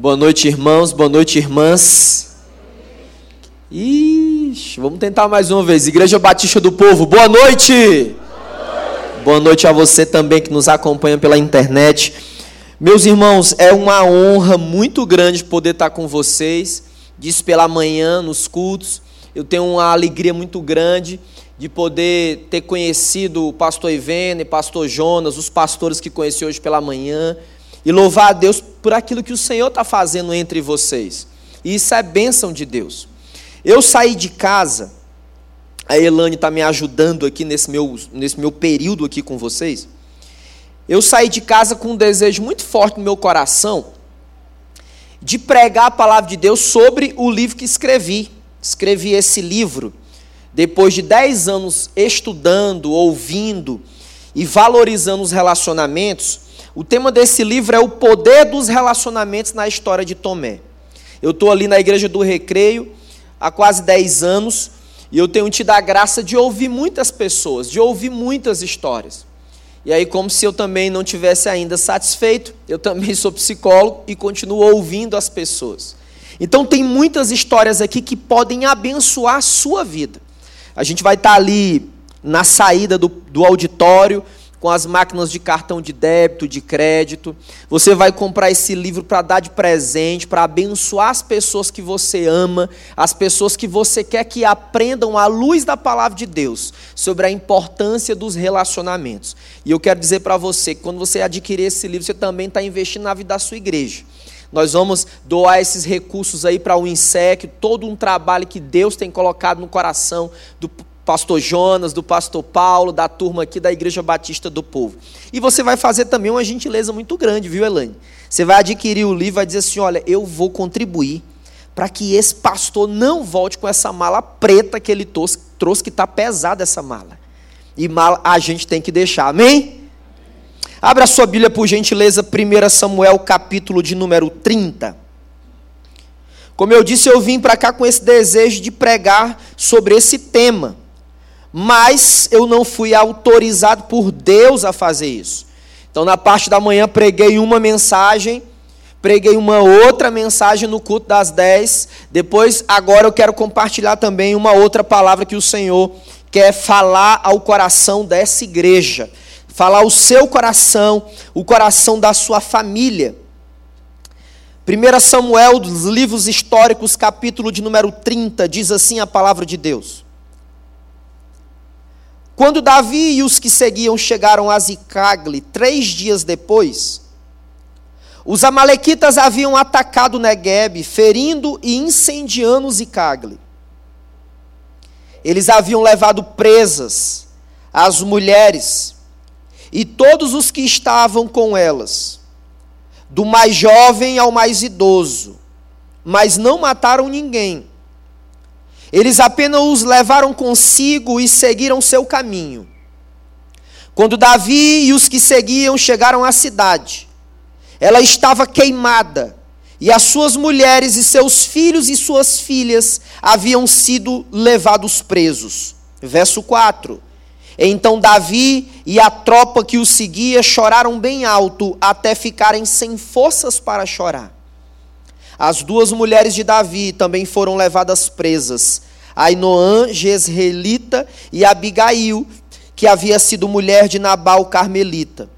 Boa noite, irmãos. Boa noite, irmãs. Ixi, vamos tentar mais uma vez. Igreja Batista do Povo, boa noite. Boa noite. A você também que nos acompanha pela internet. Meus irmãos, é uma honra muito grande poder estar com vocês. Diz pela manhã nos cultos. Eu tenho uma alegria muito grande de poder ter conhecido o pastor Ivene, pastor Jonas, os pastores que conheci hoje pela manhã e louvar a Deus por aquilo que o Senhor está fazendo entre vocês. E isso é bênção de Deus. Eu saí de casa, a Elane está me ajudando aqui nesse meu, nesse meu período aqui com vocês. Eu saí de casa com um desejo muito forte no meu coração de pregar a palavra de Deus sobre o livro que escrevi. Escrevi esse livro depois de dez anos estudando, ouvindo e valorizando os relacionamentos. O tema desse livro é o poder dos relacionamentos na história de Tomé. Eu estou ali na igreja do Recreio há quase 10 anos e eu tenho tido a graça de ouvir muitas pessoas, de ouvir muitas histórias. E aí, como se eu também não tivesse ainda satisfeito, eu também sou psicólogo e continuo ouvindo as pessoas. Então, tem muitas histórias aqui que podem abençoar a sua vida. A gente vai estar ali na saída do, do auditório, com as máquinas de cartão de débito, de crédito. Você vai comprar esse livro para dar de presente, para abençoar as pessoas que você ama, as pessoas que você quer que aprendam à luz da palavra de Deus sobre a importância dos relacionamentos. E eu quero dizer para você que quando você adquirir esse livro, você também está investindo na vida da sua igreja. Nós vamos doar esses recursos aí para o INSEC, todo um trabalho que Deus tem colocado no coração do pastor Jonas, do pastor Paulo, da turma aqui da Igreja Batista do Povo. E você vai fazer também uma gentileza muito grande, viu, Elaine? Você vai adquirir o livro e vai dizer assim: olha, eu vou contribuir para que esse pastor não volte com essa mala preta que ele trouxe, que está pesada essa mala. E mala a gente tem que deixar, amém? Abra sua Bíblia, por gentileza, 1 Samuel, capítulo de número 30. Como eu disse, eu vim para cá com esse desejo de pregar sobre esse tema mas eu não fui autorizado por Deus a fazer isso. Então, na parte da manhã, preguei uma mensagem, preguei uma outra mensagem no culto das 10. Depois, agora eu quero compartilhar também uma outra palavra que o Senhor quer falar ao coração dessa igreja, falar ao seu coração, o coração da sua família. 1 Samuel, dos livros históricos, capítulo de número 30, diz assim a palavra de Deus. Quando Davi e os que seguiam chegaram a Zicagle, três dias depois, os amalequitas haviam atacado Negueb, ferindo e incendiando Zicagle. Eles haviam levado presas as mulheres e todos os que estavam com elas, do mais jovem ao mais idoso, mas não mataram ninguém eles apenas os levaram consigo e seguiram seu caminho. Quando Davi e os que seguiam chegaram à cidade, ela estava queimada, e as suas mulheres e seus filhos e suas filhas haviam sido levados presos. Verso 4. Então Davi e a tropa que o seguia choraram bem alto até ficarem sem forças para chorar. As duas mulheres de Davi também foram levadas presas, Ainoã, Jezreelita, e Abigail, que havia sido mulher de Nabal Carmelita.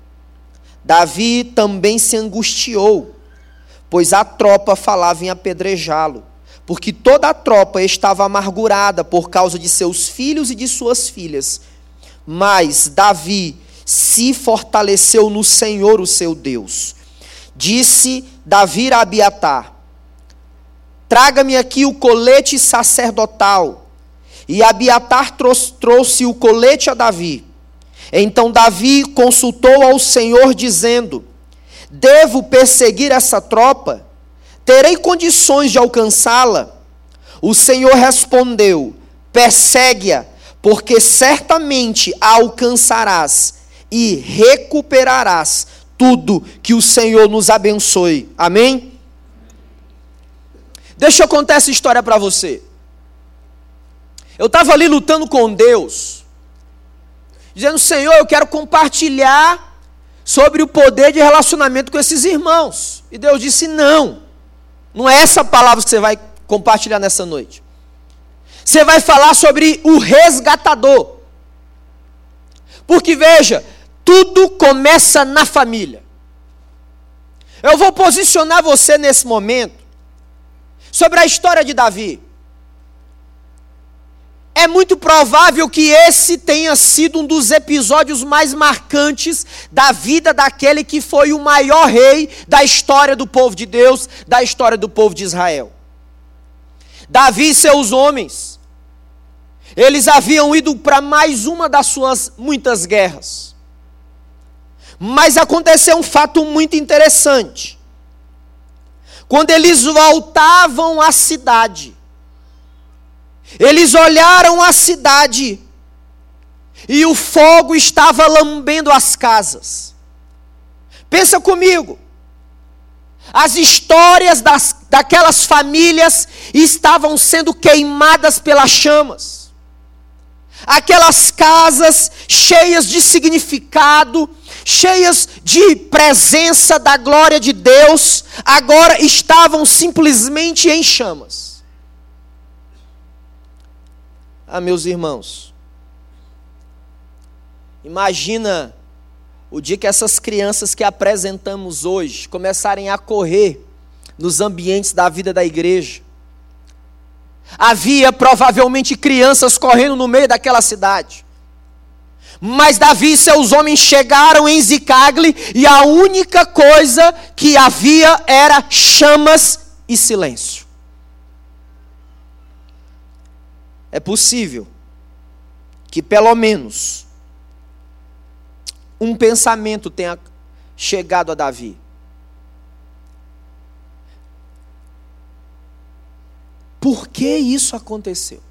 Davi também se angustiou, pois a tropa falava em apedrejá-lo, porque toda a tropa estava amargurada por causa de seus filhos e de suas filhas. Mas Davi se fortaleceu no Senhor, o seu Deus. Disse Davi a Abiatar: Traga-me aqui o colete sacerdotal. E Abiatar trouxe, trouxe o colete a Davi. Então Davi consultou ao Senhor, dizendo: Devo perseguir essa tropa? Terei condições de alcançá-la? O Senhor respondeu: Persegue-a, porque certamente a alcançarás e recuperarás tudo que o Senhor nos abençoe. Amém? Deixa eu contar essa história para você. Eu estava ali lutando com Deus, dizendo: Senhor, eu quero compartilhar sobre o poder de relacionamento com esses irmãos. E Deus disse: Não. Não é essa palavra que você vai compartilhar nessa noite. Você vai falar sobre o resgatador. Porque veja, tudo começa na família. Eu vou posicionar você nesse momento sobre a história de Davi. É muito provável que esse tenha sido um dos episódios mais marcantes da vida daquele que foi o maior rei da história do povo de Deus, da história do povo de Israel. Davi e seus homens, eles haviam ido para mais uma das suas muitas guerras. Mas aconteceu um fato muito interessante. Quando eles voltavam à cidade, eles olharam a cidade e o fogo estava lambendo as casas. Pensa comigo. As histórias das, daquelas famílias estavam sendo queimadas pelas chamas. Aquelas casas cheias de significado, cheias de presença da glória de Deus, agora estavam simplesmente em chamas. Ah, meus irmãos, imagina o dia que essas crianças que apresentamos hoje começarem a correr nos ambientes da vida da igreja. Havia provavelmente crianças correndo no meio daquela cidade. Mas Davi e seus homens chegaram em Zicagle e a única coisa que havia era chamas e silêncio. é possível que pelo menos um pensamento tenha chegado a Davi. Por que isso aconteceu?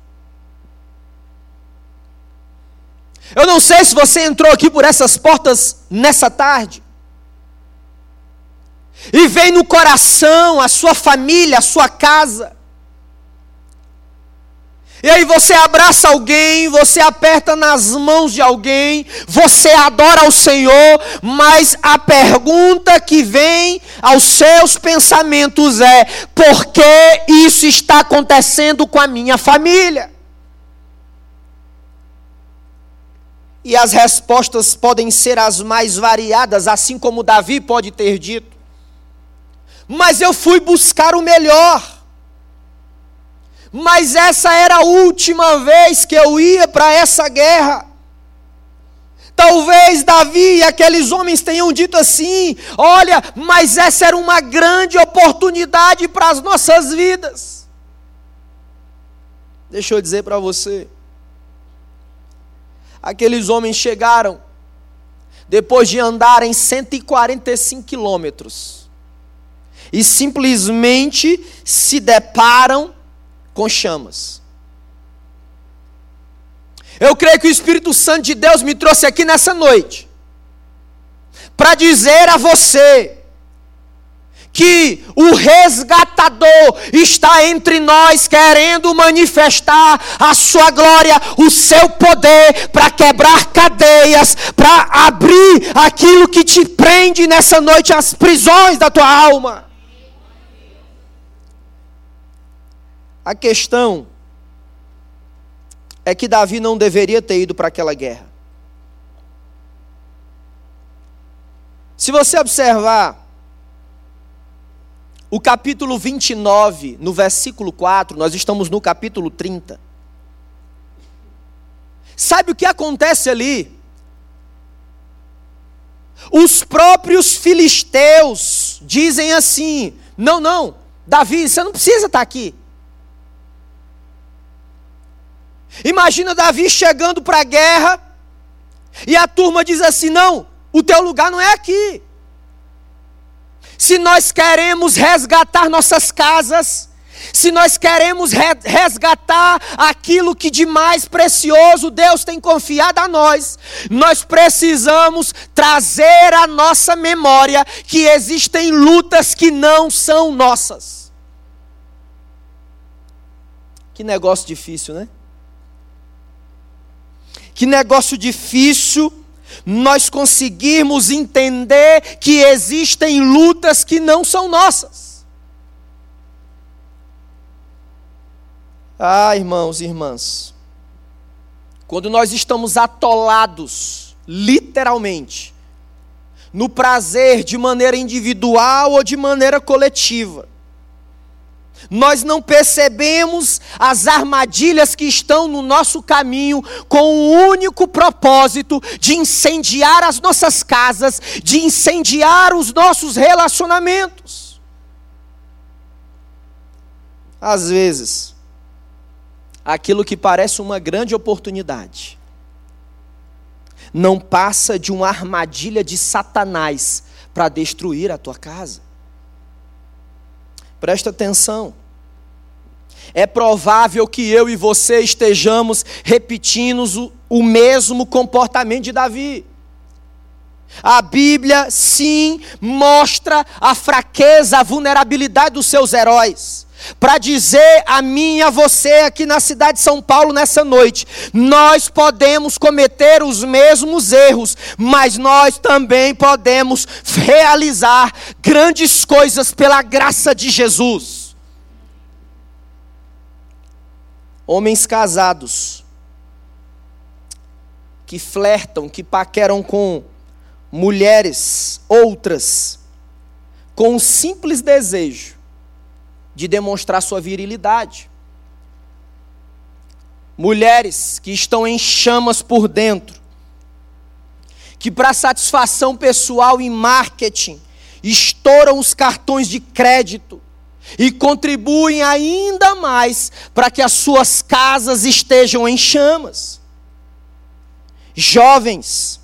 Eu não sei se você entrou aqui por essas portas nessa tarde. E vem no coração a sua família, a sua casa. E aí você abraça alguém, você aperta nas mãos de alguém, você adora ao Senhor, mas a pergunta que vem aos seus pensamentos é: por que isso está acontecendo com a minha família? E as respostas podem ser as mais variadas, assim como Davi pode ter dito. Mas eu fui buscar o melhor. Mas essa era a última vez que eu ia para essa guerra. Talvez Davi e aqueles homens tenham dito assim: olha, mas essa era uma grande oportunidade para as nossas vidas. Deixa eu dizer para você. Aqueles homens chegaram, depois de andarem 145 quilômetros, e simplesmente se deparam com chamas. Eu creio que o Espírito Santo de Deus me trouxe aqui nessa noite para dizer a você que o resgatador está entre nós querendo manifestar a sua glória, o seu poder para quebrar cadeias, para abrir aquilo que te prende nessa noite, as prisões da tua alma. A questão é que Davi não deveria ter ido para aquela guerra. Se você observar o capítulo 29, no versículo 4, nós estamos no capítulo 30. Sabe o que acontece ali? Os próprios filisteus dizem assim: não, não, Davi, você não precisa estar aqui. Imagina Davi chegando para a guerra e a turma diz assim: não, o teu lugar não é aqui. Se nós queremos resgatar nossas casas, se nós queremos resgatar aquilo que de mais precioso Deus tem confiado a nós, nós precisamos trazer à nossa memória que existem lutas que não são nossas. Que negócio difícil, né? Que negócio difícil nós conseguirmos entender que existem lutas que não são nossas. Ah, irmãos e irmãs, quando nós estamos atolados, literalmente, no prazer de maneira individual ou de maneira coletiva, nós não percebemos as armadilhas que estão no nosso caminho com o único propósito de incendiar as nossas casas, de incendiar os nossos relacionamentos. Às vezes, aquilo que parece uma grande oportunidade não passa de uma armadilha de Satanás para destruir a tua casa. Presta atenção. É provável que eu e você estejamos repetindo o, mesmo comportamento de Davi. A Bíblia, sim, mostra a fraqueza, a vulnerabilidade dos seus heróis para dizer a mim e a você aqui na cidade de São Paulo nessa noite: nós podemos cometer os mesmos erros, mas nós também podemos realizar grandes coisas pela graça de Jesus. Homens casados que flertam, que paqueram com mulheres outras, com um simples desejo de demonstrar sua virilidade. Mulheres que estão em chamas por dentro, que para satisfação pessoal e marketing estouram os cartões de crédito e contribuem ainda mais para que as suas casas estejam em chamas. Jovens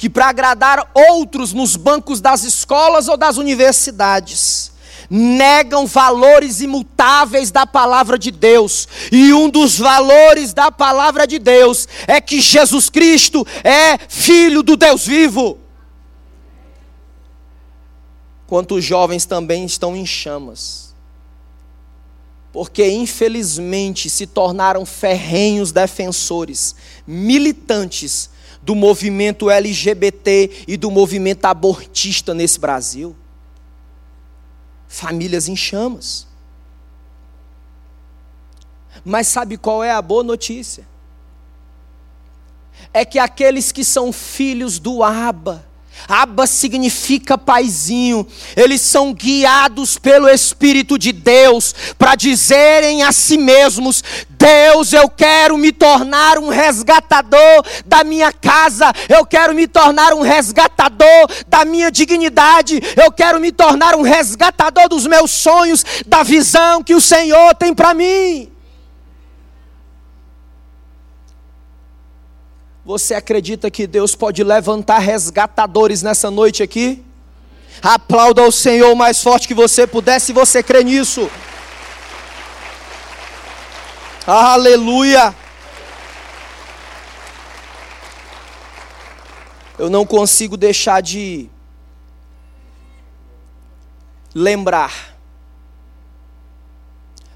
que para agradar outros nos bancos das escolas ou das universidades, negam valores imutáveis da palavra de Deus. E um dos valores da palavra de Deus é que Jesus Cristo é filho do Deus vivo. Quantos jovens também estão em chamas. Porque infelizmente se tornaram ferrenhos defensores, militantes do movimento LGBT e do movimento abortista nesse Brasil famílias em chamas. Mas sabe qual é a boa notícia? É que aqueles que são filhos do Abba, Abba significa paizinho. Eles são guiados pelo Espírito de Deus para dizerem a si mesmos: Deus, eu quero me tornar um resgatador da minha casa, eu quero me tornar um resgatador da minha dignidade, eu quero me tornar um resgatador dos meus sonhos, da visão que o Senhor tem para mim. Você acredita que Deus pode levantar resgatadores nessa noite aqui? Aplauda o Senhor mais forte que você puder, se você crê nisso. Aleluia! Eu não consigo deixar de lembrar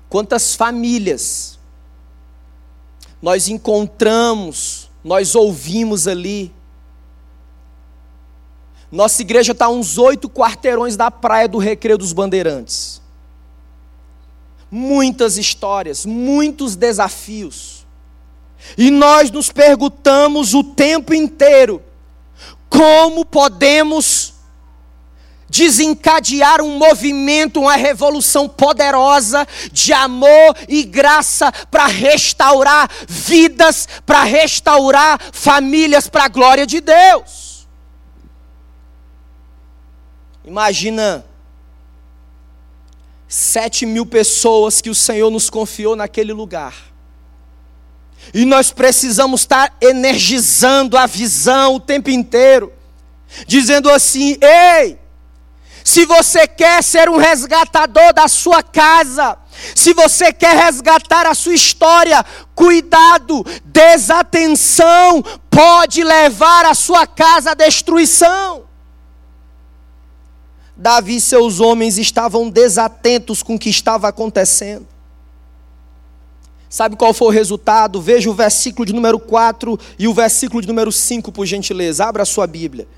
quantas famílias nós encontramos nós ouvimos ali. Nossa igreja está uns oito quarteirões da praia do Recreio dos Bandeirantes. Muitas histórias, muitos desafios. E nós nos perguntamos o tempo inteiro: como podemos desencadear um movimento, uma revolução poderosa de amor e graça para restaurar vidas, para restaurar famílias para a glória de Deus. Imagina sete mil pessoas que o Senhor nos confiou naquele lugar. E nós precisamos estar energizando a visão o tempo inteiro, dizendo assim: ei, se você quer ser um resgatador da sua casa, se você quer resgatar a sua história, cuidado, desatenção pode levar a sua casa à destruição. Davi e seus homens estavam desatentos com o que estava acontecendo. Sabe qual foi o resultado? Veja o versículo de número 4 e o versículo de número 5, por gentileza. Abra a sua Bíblia.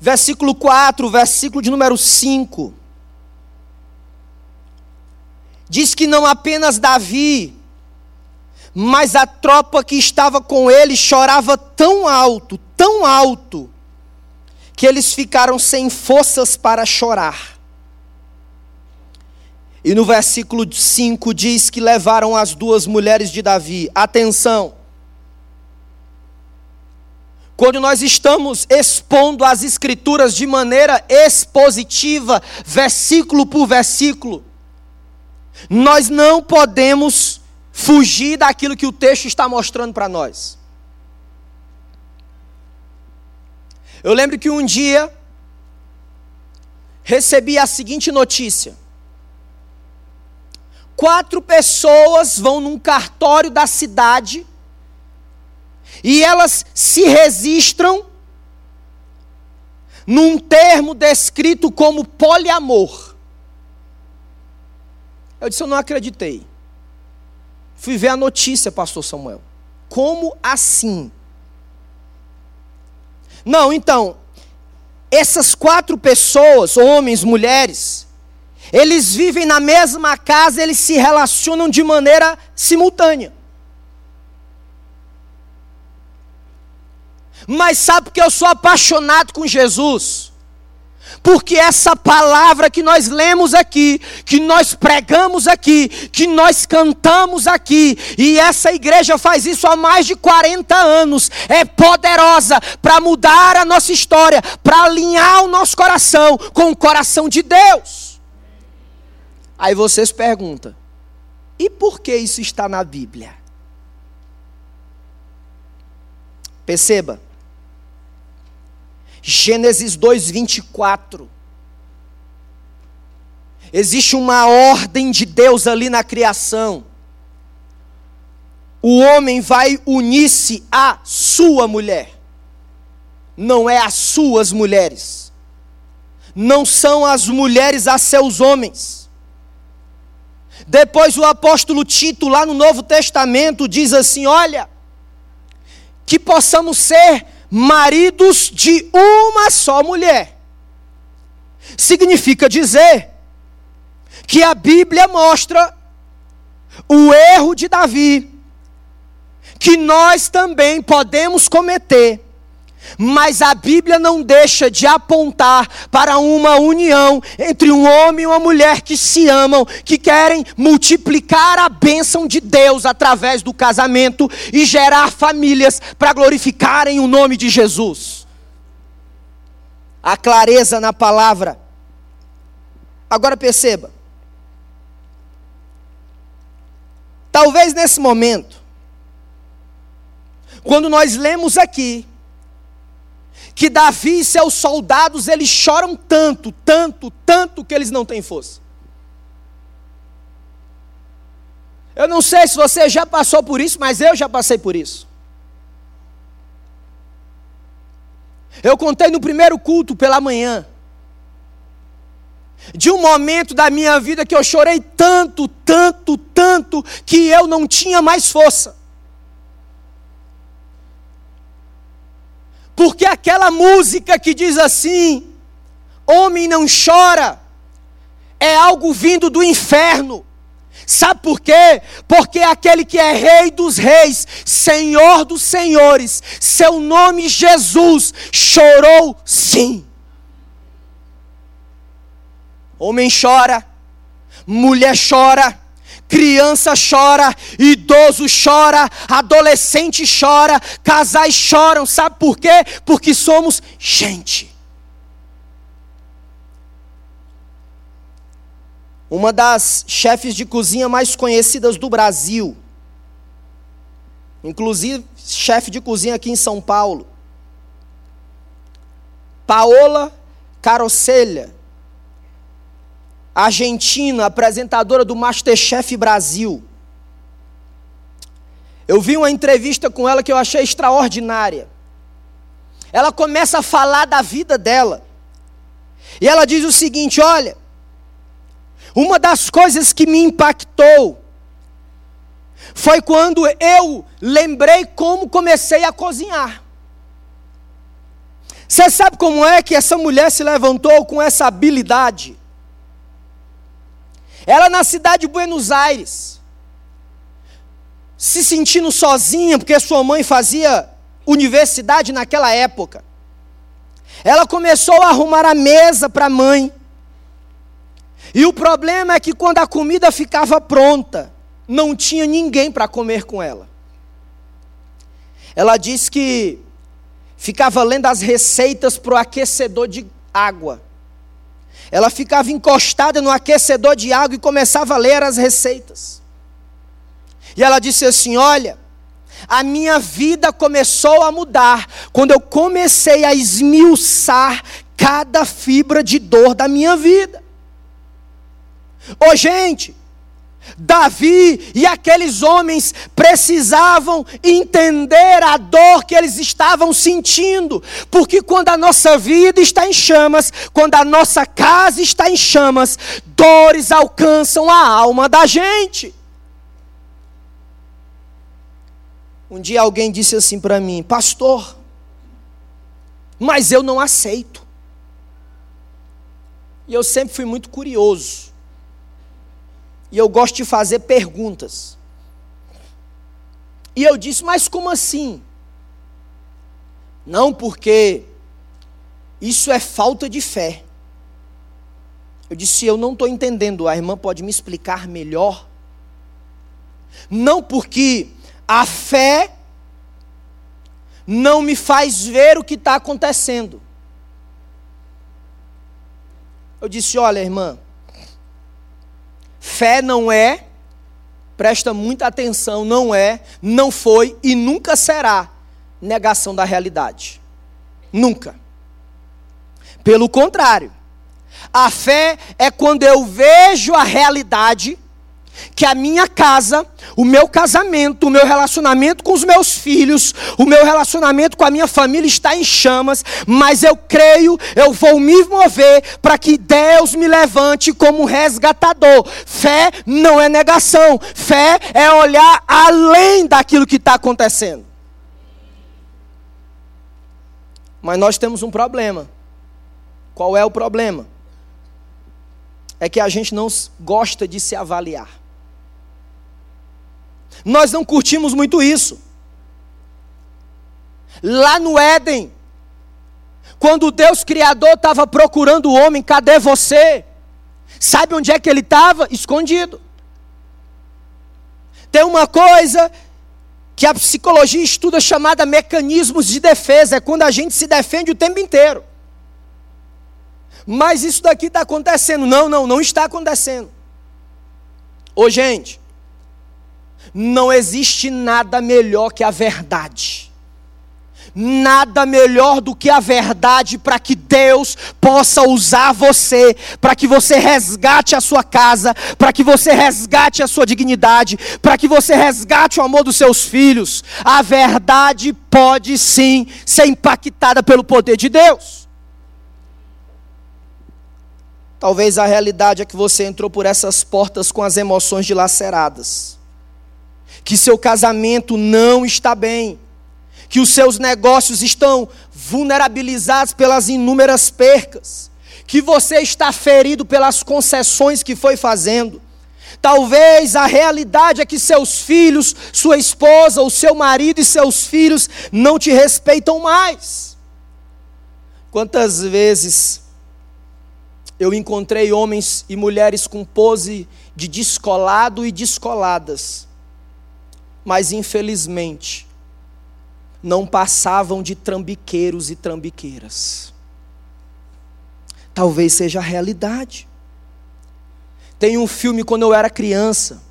Versículo 4, versículo de número 5. Diz que não apenas Davi, mas a tropa que estava com ele chorava tão alto, tão alto, que eles ficaram sem forças para chorar. E no versículo 5 diz que levaram as duas mulheres de Davi. Atenção. Quando nós estamos expondo as Escrituras de maneira expositiva, versículo por versículo, nós não podemos fugir daquilo que o texto está mostrando para nós. Eu lembro que um dia recebi a seguinte notícia quatro pessoas vão num cartório da cidade e elas se registram num termo descrito como poliamor. Eu disse, eu não acreditei. Fui ver a notícia, pastor Samuel. Como assim? Não, então, essas quatro pessoas, homens, mulheres, eles vivem na mesma casa, eles se relacionam de maneira simultânea. Mas sabe que eu sou apaixonado com Jesus? Porque essa palavra que nós lemos aqui, que nós pregamos aqui, que nós cantamos aqui, e essa igreja faz isso há mais de 40 anos, é poderosa para mudar a nossa história, para alinhar o nosso coração com o coração de Deus. Aí vocês perguntam: e por que isso está na Bíblia? Perceba. Gênesis 2:24. Existe uma ordem de Deus ali na criação. O homem vai unir-se à sua mulher. Não é às suas mulheres. Não são as mulheres a seus homens depois o apóstolo Tito, lá no Novo Testamento, diz assim: olha, que possamos ser maridos de uma só mulher. Significa dizer que a Bíblia mostra o erro de Davi, que nós também podemos cometer mas a Bíblia não deixa de apontar para uma união entre um homem e uma mulher que se amam, que querem multiplicar a bênção de Deus através do casamento e gerar famílias para glorificarem o nome de Jesus. A clareza na palavra. Agora perceba. Talvez nesse momento, quando nós lemos aqui, que Davi e seus soldados, eles choram tanto, tanto, tanto que eles não têm força. Eu não sei se você já passou por isso, mas eu já passei por isso. Eu contei no primeiro culto pela manhã de um momento da minha vida que eu chorei tanto, tanto, tanto que eu não tinha mais força. Porque aquela música que diz assim: homem não chora, é algo vindo do inferno. Sabe por quê? Porque aquele que é Rei dos Reis, Senhor dos Senhores, seu nome Jesus, chorou sim. Homem chora, mulher chora, criança chora, idoso chora, adolescente chora, casais choram, sabe por quê? Porque somos gente. Uma das chefes de cozinha mais conhecidas do Brasil, inclusive chefe de cozinha aqui em São Paulo, Paola Carocelha, argentina, apresentadora do Masterchef Brasil. Eu vi uma entrevista com ela que eu achei extraordinária. Ela começa a falar da vida dela. E ela diz o seguinte: olha, uma das coisas que me impactou foi quando eu lembrei como comecei a cozinhar. Você sabe como é que essa mulher se levantou com essa habilidade? Ela na cidade de Buenos Aires, se sentindo sozinha, porque sua mãe fazia universidade naquela época. Ela começou a arrumar a mesa para a mãe. E o problema é que quando a comida ficava pronta, não tinha ninguém para comer com ela. Ela disse que ficava lendo as receitas para o aquecedor de água. Ela ficava encostada no aquecedor de água e começava a ler as receitas. E ela disse assim: Olha, a minha vida começou a mudar quando eu comecei a esmiuçar cada fibra de dor da minha vida. Ô gente, Davi e aqueles homens precisavam entender a dor que eles estavam sentindo, porque quando a nossa vida está em chamas, quando a nossa casa está em chamas, dores alcançam a alma da gente. Um dia alguém disse assim para mim, pastor, mas eu não aceito. E eu sempre fui muito curioso. E eu gosto de fazer perguntas. E eu disse, mas como assim? Não, porque isso é falta de fé. Eu disse, eu não estou entendendo, a irmã pode me explicar melhor? Não porque a fé não me faz ver o que está acontecendo. Eu disse: olha, irmã, fé não é, presta muita atenção, não é, não foi e nunca será negação da realidade. Nunca. Pelo contrário, a fé é quando eu vejo a realidade que a minha casa, o meu casamento, o meu relacionamento com os meus filhos, o meu relacionamento com a minha família está em chamas, mas eu creio, eu vou me mover para que Deus me levante como resgatador. Fé não é negação, fé é olhar além daquilo que está acontecendo. Mas nós temos um problema. Qual é o problema? É que a gente não gosta de se avaliar. Nós não curtimos muito isso. Lá no Éden, quando Deus Criador estava procurando o homem, cadê você? Sabe onde é que ele estava? Escondido. Tem uma coisa que a psicologia estuda chamada mecanismos de defesa, é quando a gente se defende o tempo inteiro. Mas isso daqui está acontecendo. Não, não, não está acontecendo. Ô gente, não existe nada melhor que a verdade. Nada melhor do que a verdade para que Deus possa usar você, para que você resgate a sua casa, para que você resgate a sua dignidade, para que você resgate o amor dos seus filhos. A verdade pode sim ser impactada pelo poder de Deus. Talvez a realidade é que você entrou por essas portas com as emoções dilaceradas que seu casamento não está bem, que os seus negócios estão vulnerabilizados pelas inúmeras percas, que você está ferido pelas concessões que foi fazendo. Talvez a realidade é que seus filhos, sua esposa, o seu marido e seus filhos não te respeitam mais. Quantas vezes eu encontrei homens e mulheres com pose de descolado e descoladas, mas infelizmente não passavam de trambiqueiros e trambiqueiras. Talvez seja a realidade. Tem um filme quando eu era criança,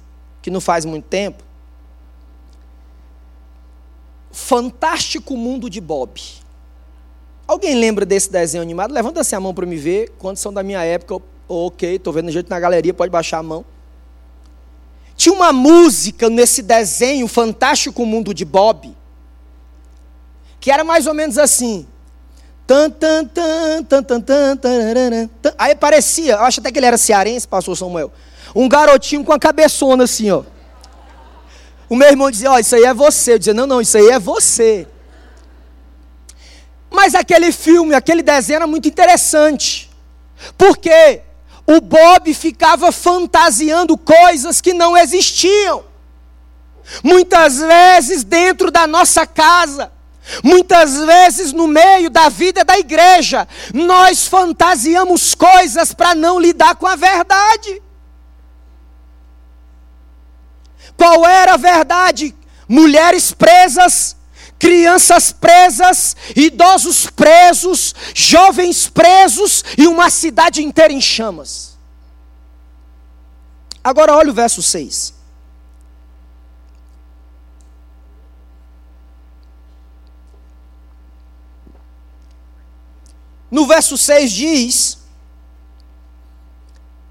que não faz muito tempo. Fantástico Mundo de Bob. Alguém lembra desse desenho animado? Levanta assim a mão para me ver. Quantos são da minha época? ok, estou vendo jeito na galeria, pode baixar a mão. Tinha uma música nesse desenho fantástico mundo de Bob, que era mais ou menos assim. Aí parecia, eu acho até que ele era cearense, pastor Samuel. Um garotinho com a cabeçona assim, ó. O meu irmão dizia, ó, oh, isso aí é você. Eu dizia, não, não, isso aí é você. Mas aquele filme, aquele desenho era muito interessante. Porque o Bob ficava fantasiando coisas que não existiam. Muitas vezes dentro da nossa casa, muitas vezes no meio da vida da igreja, nós fantasiamos coisas para não lidar com a verdade. Qual era a verdade? Mulheres presas crianças presas, idosos presos, jovens presos e uma cidade inteira em chamas. Agora olha o verso 6. No verso 6 diz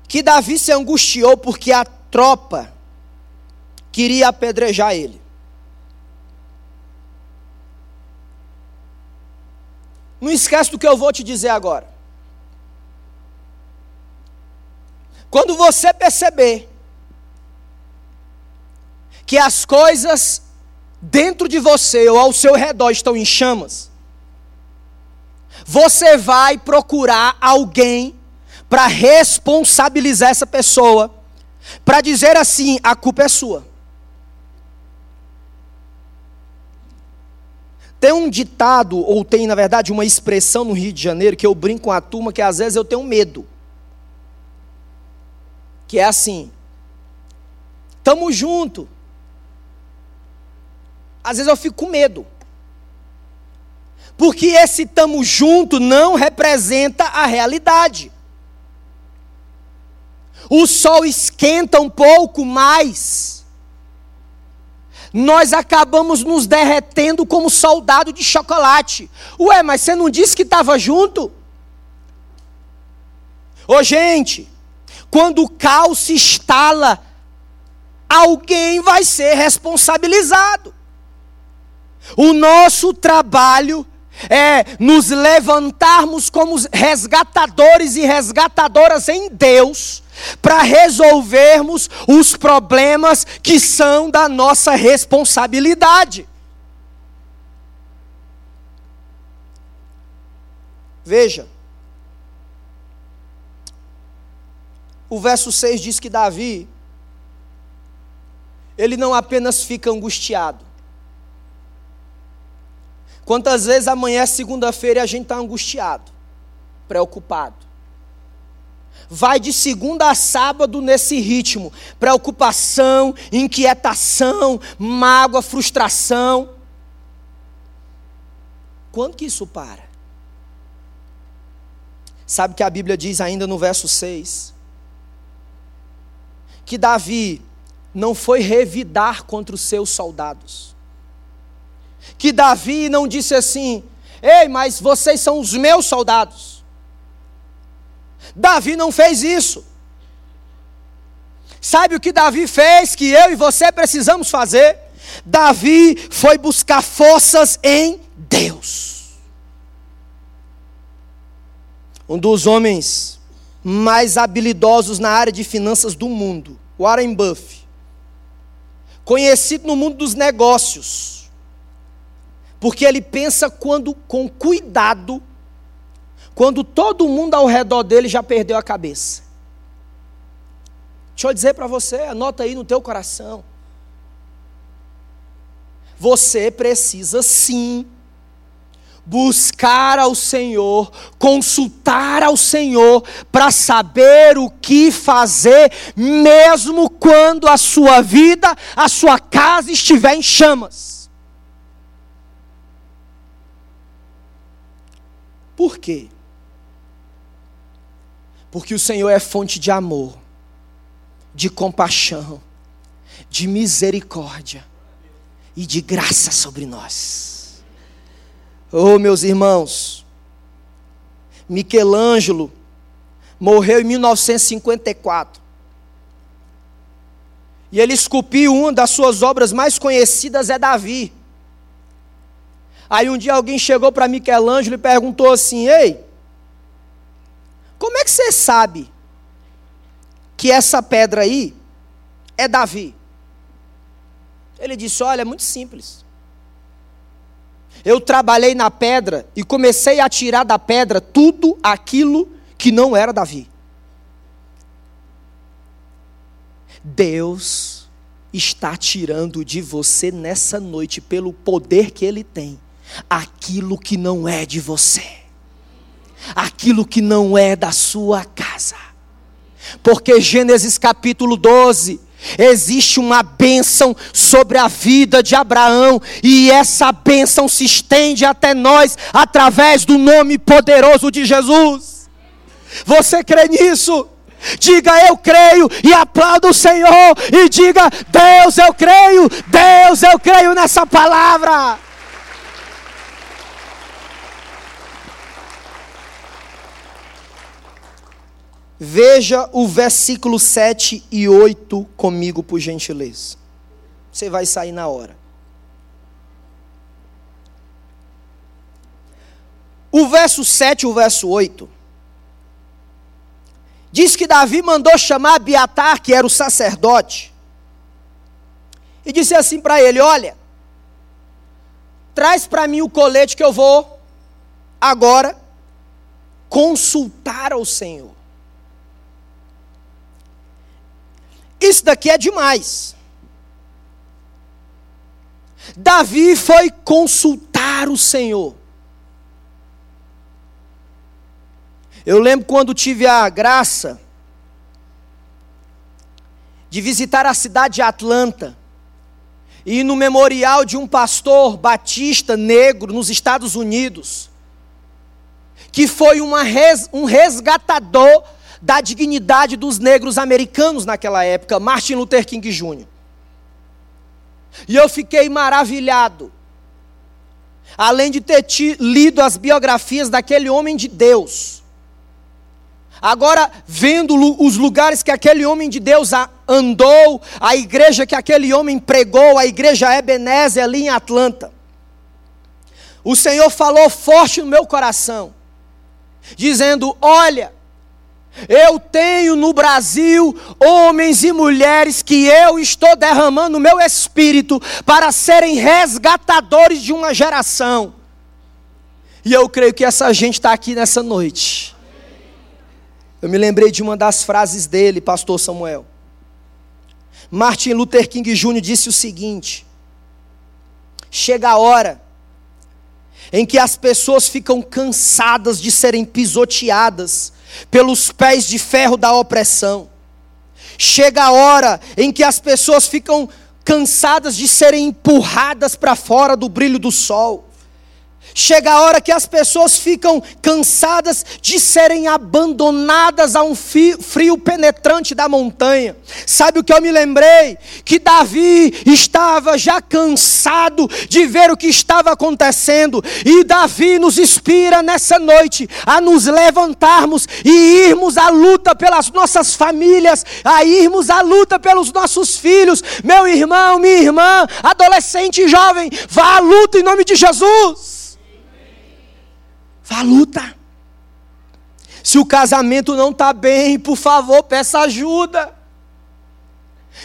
que Davi se angustiou porque a tropa queria apedrejar ele. Não esquece do que eu vou te dizer agora. Quando você perceber que as coisas dentro de você ou ao seu redor estão em chamas, você vai procurar alguém para responsabilizar essa pessoa, para dizer assim: a culpa é sua. Tem um ditado, ou tem, na verdade, uma expressão no Rio de Janeiro que eu brinco com a turma que às vezes eu tenho medo. Que é assim: tamo junto. Às vezes eu fico com medo. Porque esse tamo junto não representa a realidade. O sol esquenta um pouco mais nós acabamos nos derretendo como soldado de chocolate. Ué, mas você não disse que estava junto? Ô gente, quando o caos se instala, alguém vai ser responsabilizado. O nosso trabalho é nos levantarmos como resgatadores e resgatadoras em Deus para resolvermos os problemas que são da nossa responsabilidade. Veja, o verso 6 diz que Davi, ele não apenas fica angustiado. Quantas vezes amanhã é segunda-feira e a gente está angustiado, preocupado vai de segunda a sábado nesse ritmo: preocupação, inquietação, mágoa, frustração. Quando que isso para? Sabe que a Bíblia diz ainda no verso 6? Que Davi não foi revidar contra os seus soldados. Que Davi não disse assim: Ei, mas vocês são os meus soldados. Davi não fez isso. Sabe o que Davi fez que eu e você precisamos fazer? Davi foi buscar forças em Deus. Um dos homens mais habilidosos na área de finanças do mundo, Warren Buffett, conhecido no mundo dos negócios, porque ele pensa quando com cuidado quando todo mundo ao redor dele já perdeu a cabeça. Deixa eu dizer para você, anota aí no teu coração. Você precisa sim buscar ao Senhor, consultar ao Senhor para saber o que fazer, mesmo quando a sua vida, a sua casa estiver em chamas. Por quê? Porque o Senhor é fonte de amor, de compaixão, de misericórdia e de graça sobre nós. Oh, meus irmãos, Michelangelo morreu em 1954. E ele esculpiu uma das suas obras mais conhecidas é Davi. Aí um dia alguém chegou para Michelangelo e perguntou assim: "Ei, como é que você sabe que essa pedra aí é Davi? Ele disse: Olha, é muito simples. eu trabalhei na pedra e comecei a tirar da pedra tudo aquilo que não era Davi. Deus está tirando de você nessa noite, pelo poder que Ele tem, aquilo que não é de você, aquilo que não é da sua casa. Porque Gênesis capítulo 12, existe uma bênção sobre a vida de Abraão, e essa bênção se estende até nós através do nome poderoso de Jesus. Você crê nisso? Diga eu creio e aplauda o Senhor e diga Deus eu creio, Deus eu creio nessa palavra. Veja o versículo 7 e 8 comigo, por gentileza. Você vai sair na hora. O verso 7 e o verso 8 diz que Davi mandou chamar Abiatar, que era o sacerdote, e disse assim para ele: Olha, traz para mim o colete que eu vou agora consultar ao Senhor. Isso daqui é demais. Davi foi consultar o Senhor. Eu lembro quando tive a graça de visitar a cidade de Atlanta e ir no memorial de um pastor batista negro nos Estados Unidos, que foi res, um resgatador da dignidade dos negros americanos naquela época, Martin Luther King Jr. E eu fiquei maravilhado. Além de ter lido as biografias daquele homem de Deus, Agora, vendo os lugares que aquele homem de Deus andou, a igreja que aquele homem pregou, a igreja Ebenezer ali em Atlanta, o Senhor falou forte no meu coração, dizendo: Olha, eu tenho no Brasil homens e mulheres que eu estou derramando o meu espírito para serem resgatadores de uma geração. E eu creio que essa gente está aqui nessa noite eu me lembrei de uma das frases dele, pastor Samuel. Martin Luther King Jr. disse o seguinte: Chega a hora em que as pessoas ficam cansadas de serem pisoteadas pelos pés de ferro da opressão. Chega a hora em que as pessoas ficam cansadas de serem empurradas para fora do brilho do sol. Chega a hora que as pessoas ficam cansadas de serem abandonadas a um frio penetrante da montanha. Sabe o que eu me lembrei? Que Davi estava já cansado de ver o que estava acontecendo, e Davi nos inspira nessa noite a nos levantarmos e irmos à luta pelas nossas famílias, a irmos à luta pelos nossos filhos. Meu irmão, minha irmã, adolescente e jovem, vá à luta em nome de Jesus. Vá luta. Se o casamento não está bem, por favor, peça ajuda.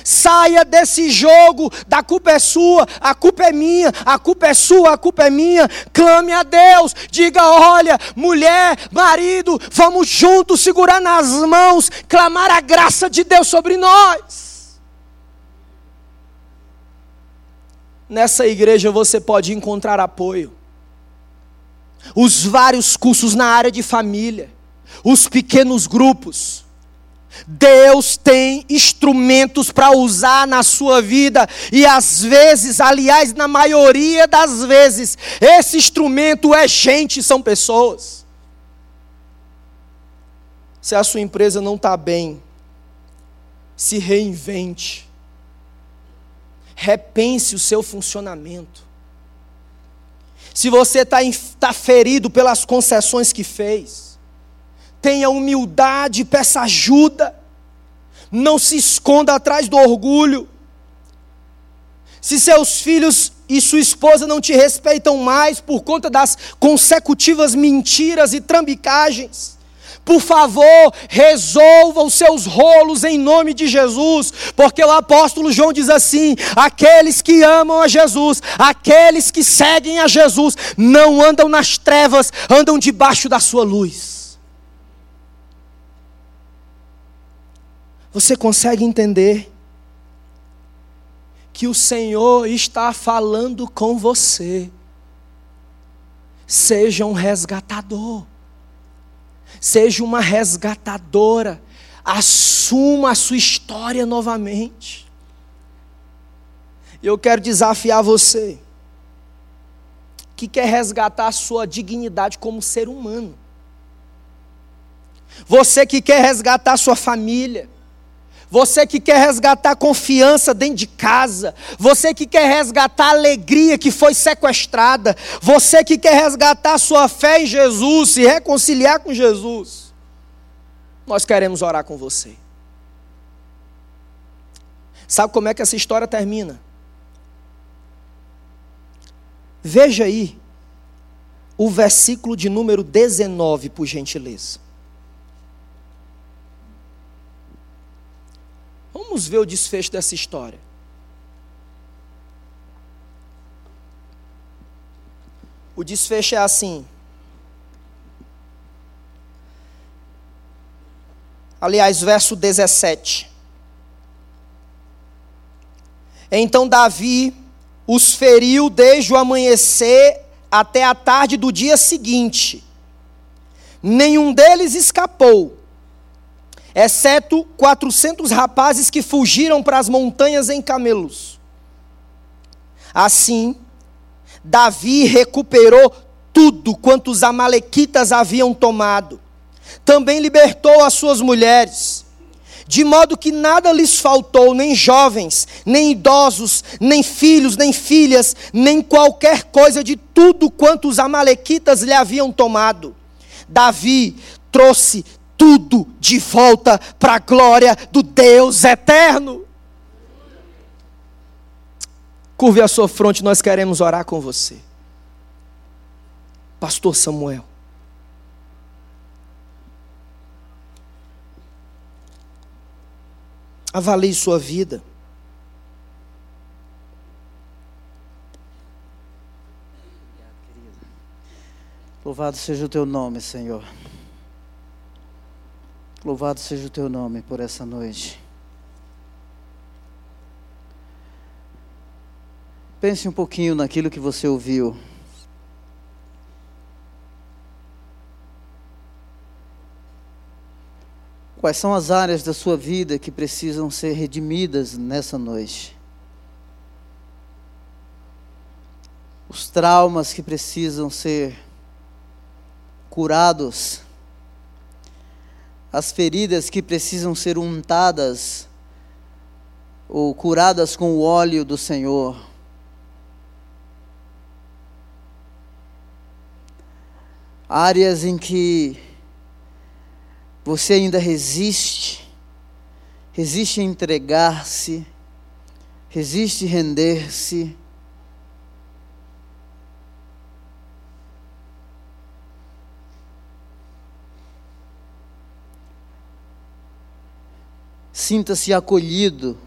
Saia desse jogo, da culpa é sua, a culpa é minha, a culpa é sua, a culpa é minha. Clame a Deus, diga: olha, mulher, marido, vamos juntos segurar nas mãos, clamar a graça de Deus sobre nós. Nessa igreja você pode encontrar apoio os vários cursos na área de família, os pequenos grupos. Deus tem instrumentos para usar na sua vida, e às vezes, aliás, na maioria das vezes, esse instrumento é gente, são pessoas. Se a sua empresa não está bem, se reinvente, repense o seu funcionamento se você está tá ferido pelas concessões que fez, tenha humildade, peça ajuda, não se esconda atrás do orgulho. Se seus filhos e sua esposa não te respeitam mais por conta das consecutivas mentiras e trambicagens, por favor, resolva os seus rolos em nome de Jesus, porque o apóstolo João diz assim: aqueles que amam a Jesus, aqueles que seguem a Jesus, não andam nas trevas, andam debaixo da sua luz. Você consegue entender que o Senhor está falando com você? Seja um resgatador. Seja uma resgatadora. Assuma a sua história novamente. Eu quero desafiar você que quer resgatar a sua dignidade como ser humano. Você que quer resgatar a sua família. Você que quer resgatar confiança dentro de casa, você que quer resgatar a alegria que foi sequestrada, você que quer resgatar a sua fé em Jesus, se reconciliar com Jesus, nós queremos orar com você. Sabe como é que essa história termina? Veja aí o versículo de número 19, por gentileza. Vamos ver o desfecho dessa história. O desfecho é assim. Aliás, verso 17. Então Davi os feriu desde o amanhecer até a tarde do dia seguinte. Nenhum deles escapou exceto 400 rapazes que fugiram para as montanhas em camelos. Assim, Davi recuperou tudo quanto os amalequitas haviam tomado. Também libertou as suas mulheres, de modo que nada lhes faltou, nem jovens, nem idosos, nem filhos, nem filhas, nem qualquer coisa de tudo quanto os amalequitas lhe haviam tomado. Davi trouxe tudo de volta para a glória do Deus eterno. Curve a sua fronte, nós queremos orar com você. Pastor Samuel. Avalie sua vida. Louvado seja o teu nome, Senhor. Louvado seja o teu nome por essa noite. Pense um pouquinho naquilo que você ouviu. Quais são as áreas da sua vida que precisam ser redimidas nessa noite? Os traumas que precisam ser curados as feridas que precisam ser untadas ou curadas com o óleo do Senhor. Áreas em que você ainda resiste, resiste a entregar-se, resiste a render-se. Sinta-se acolhido.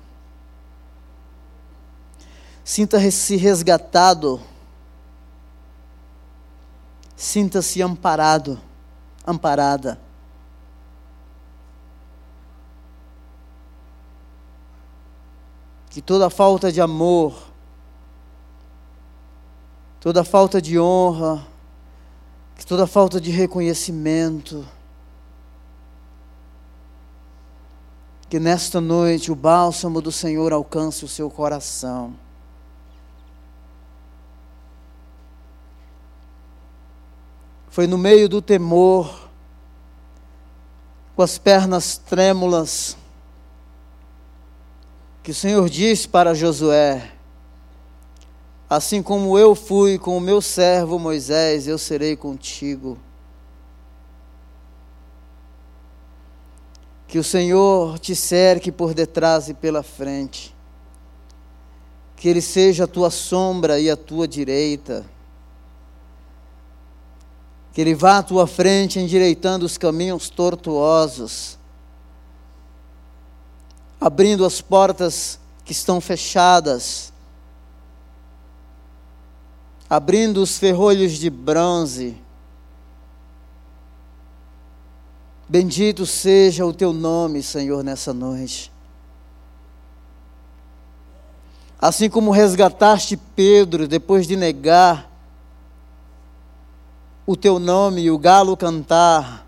Sinta-se resgatado. Sinta-se amparado, amparada. Que toda falta de amor, toda falta de honra, que toda falta de reconhecimento, Que nesta noite o bálsamo do Senhor alcance o seu coração. Foi no meio do temor, com as pernas trêmulas, que o Senhor disse para Josué: Assim como eu fui com o meu servo Moisés, eu serei contigo. Que o Senhor te cerque por detrás e pela frente. Que Ele seja a tua sombra e a tua direita. Que Ele vá à tua frente, endireitando os caminhos tortuosos, abrindo as portas que estão fechadas, abrindo os ferrolhos de bronze. Bendito seja o teu nome, Senhor, nessa noite. Assim como resgataste Pedro depois de negar o teu nome e o galo cantar,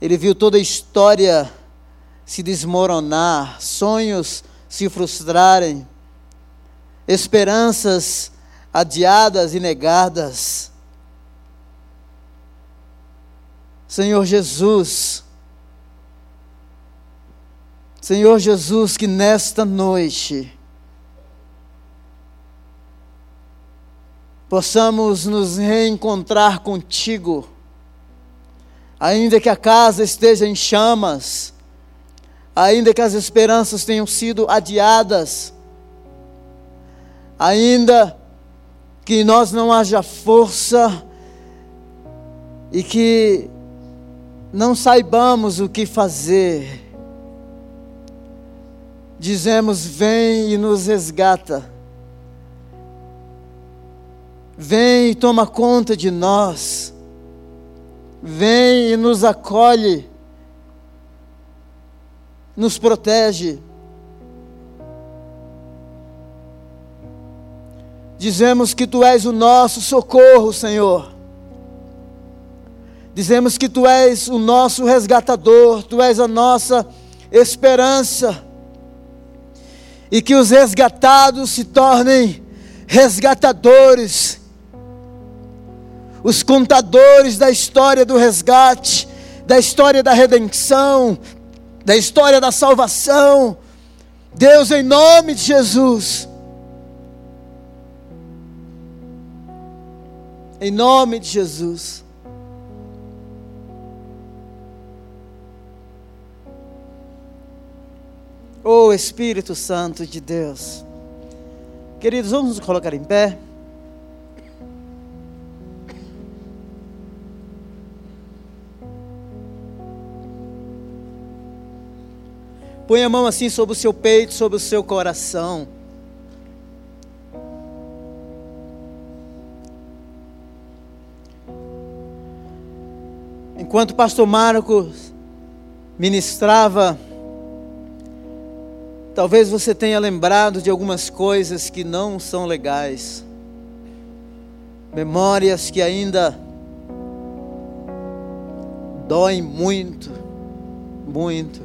ele viu toda a história se desmoronar, sonhos se frustrarem, esperanças adiadas e negadas. Senhor Jesus, Senhor Jesus, que nesta noite, possamos nos reencontrar contigo, ainda que a casa esteja em chamas, ainda que as esperanças tenham sido adiadas, ainda que nós não haja força e que não saibamos o que fazer, dizemos: vem e nos resgata Vem e toma conta de nós. Vem e nos acolhe. Nos protege. Dizemos que tu és o nosso socorro, Senhor. Dizemos que tu és o nosso resgatador, tu és a nossa esperança. E que os resgatados se tornem resgatadores os contadores da história do resgate, da história da redenção, da história da salvação. Deus, em nome de Jesus. Em nome de Jesus. Oh Espírito Santo de Deus. Queridos, vamos nos colocar em pé. Põe a mão assim sobre o seu peito, sobre o seu coração. Enquanto o pastor Marcos ministrava, talvez você tenha lembrado de algumas coisas que não são legais, memórias que ainda doem muito, muito.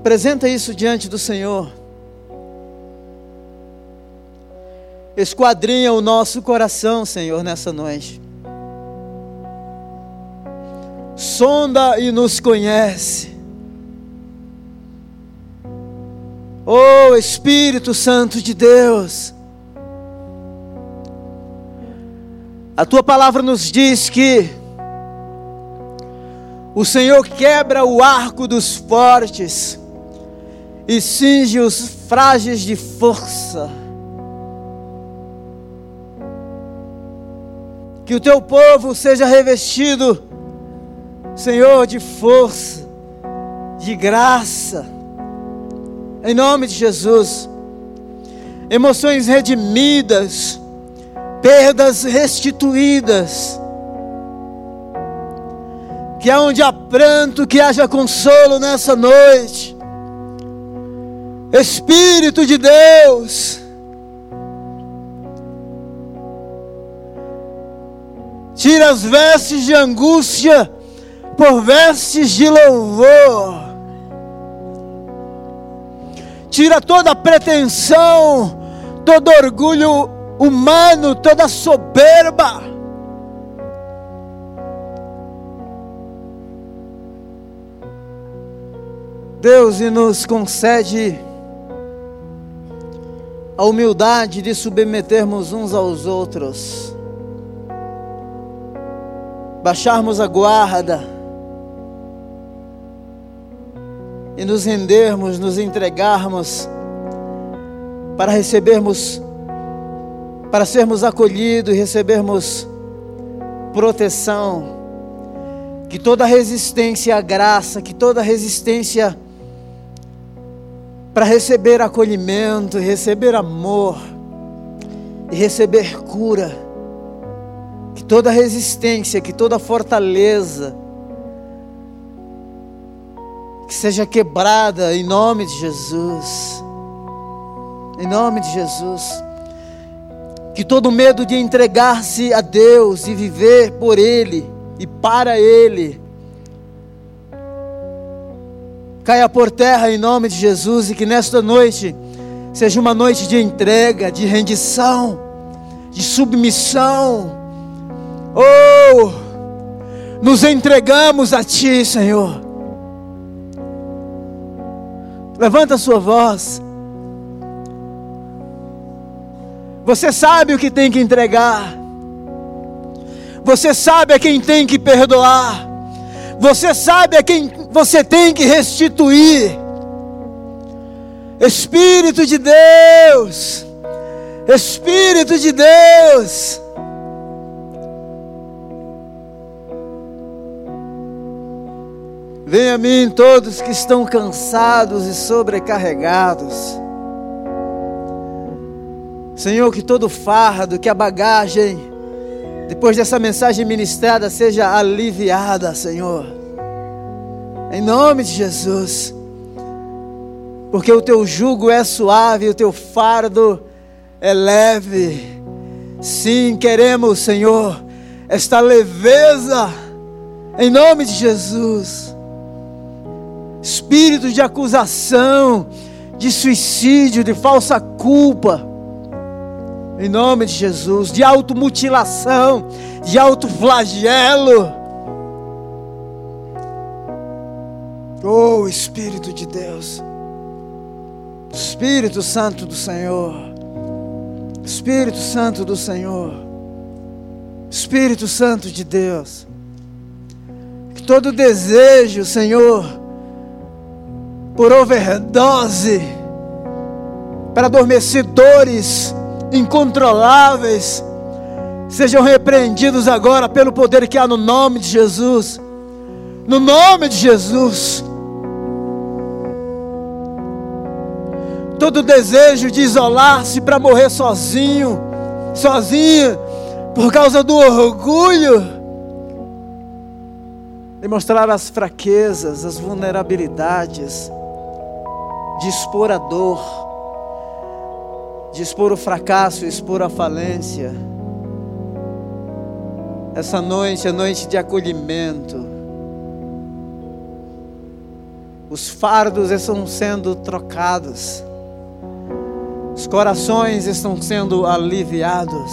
Apresenta isso diante do Senhor. Esquadrinha o nosso coração, Senhor, nessa noite. Sonda e nos conhece. Oh Espírito Santo de Deus. A tua palavra nos diz que o Senhor quebra o arco dos fortes e cinge os frágeis de força. Que o teu povo seja revestido, Senhor, de força, de graça, em nome de Jesus. Emoções redimidas, perdas restituídas. Que aonde há pranto, que haja consolo nessa noite Espírito de Deus, tira as vestes de angústia por vestes de louvor, tira toda pretensão, todo orgulho humano, toda soberba. Deus e nos concede a humildade de submetermos uns aos outros, baixarmos a guarda e nos rendermos, nos entregarmos para recebermos para sermos acolhidos e recebermos proteção. Que toda resistência à graça, que toda resistência para receber acolhimento, receber amor e receber cura, que toda resistência, que toda fortaleza, que seja quebrada em nome de Jesus. Em nome de Jesus. Que todo medo de entregar-se a Deus e viver por Ele e para Ele caia por terra em nome de Jesus e que nesta noite seja uma noite de entrega, de rendição, de submissão. Oh, nos entregamos a Ti, Senhor. Levanta a sua voz. Você sabe o que tem que entregar. Você sabe a quem tem que perdoar. Você sabe a quem você tem que restituir. Espírito de Deus. Espírito de Deus. Venha a mim todos que estão cansados e sobrecarregados. Senhor, que todo fardo, que a bagagem, depois dessa mensagem ministrada, seja aliviada, Senhor. Em nome de Jesus. Porque o teu jugo é suave, o teu fardo é leve. Sim, queremos, Senhor, esta leveza, em nome de Jesus espírito de acusação, de suicídio, de falsa culpa, em nome de Jesus, de automutilação, de autoflagelo. Oh Espírito de Deus, Espírito Santo do Senhor, Espírito Santo do Senhor, Espírito Santo de Deus, que todo desejo, Senhor, por overdose, para adormecedores incontroláveis, sejam repreendidos agora pelo poder que há no nome de Jesus. No nome de Jesus. Todo desejo de isolar-se para morrer sozinho, sozinho, por causa do orgulho, de mostrar as fraquezas, as vulnerabilidades, de expor a dor, de expor o fracasso, expor a falência. Essa noite é noite de acolhimento. Os fardos estão sendo trocados. Os corações estão sendo aliviados.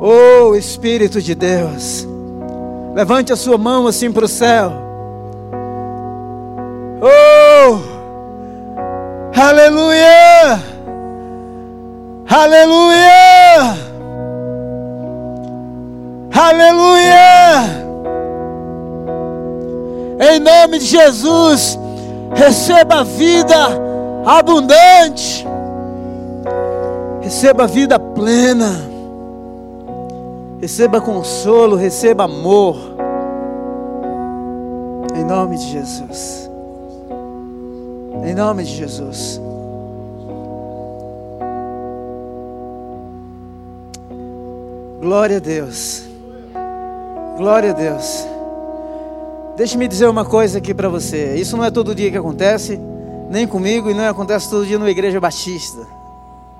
Oh Espírito de Deus, levante a sua mão assim para o céu. Oh! Aleluia! Aleluia! Aleluia! Em nome de Jesus, receba vida abundante, receba vida plena, receba consolo, receba amor, em nome de Jesus. Em nome de Jesus. Glória a Deus. Glória a Deus. Deixe-me dizer uma coisa aqui para você. Isso não é todo dia que acontece, nem comigo, e não acontece todo dia numa igreja batista.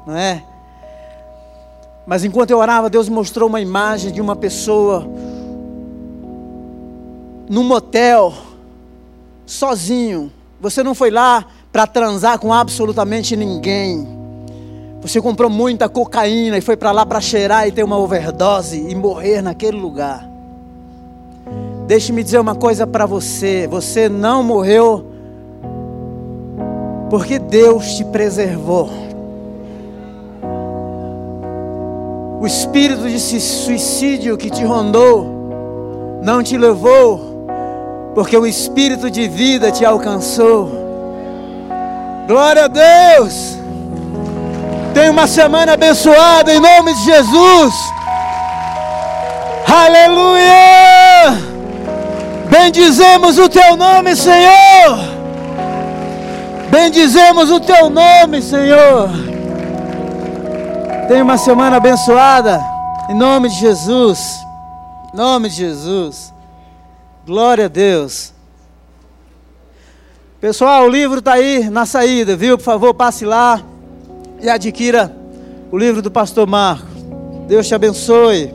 Não é? Mas enquanto eu orava, Deus mostrou uma imagem de uma pessoa num motel, sozinho. Você não foi lá para transar com absolutamente ninguém. Você comprou muita cocaína e foi para lá para cheirar e ter uma overdose e morrer naquele lugar. Deixe-me dizer uma coisa para você: você não morreu porque Deus te preservou. O espírito de suicídio que te rondou não te levou, porque o espírito de vida te alcançou. Glória a Deus. Tenha uma semana abençoada em nome de Jesus. Aleluia! Bendizemos o teu nome, Senhor. Bendizemos o teu nome, Senhor. Tenha uma semana abençoada em nome de Jesus. Em nome de Jesus. Glória a Deus. Pessoal, o livro está aí na saída, viu? Por favor, passe lá e adquira o livro do pastor Marco. Deus te abençoe.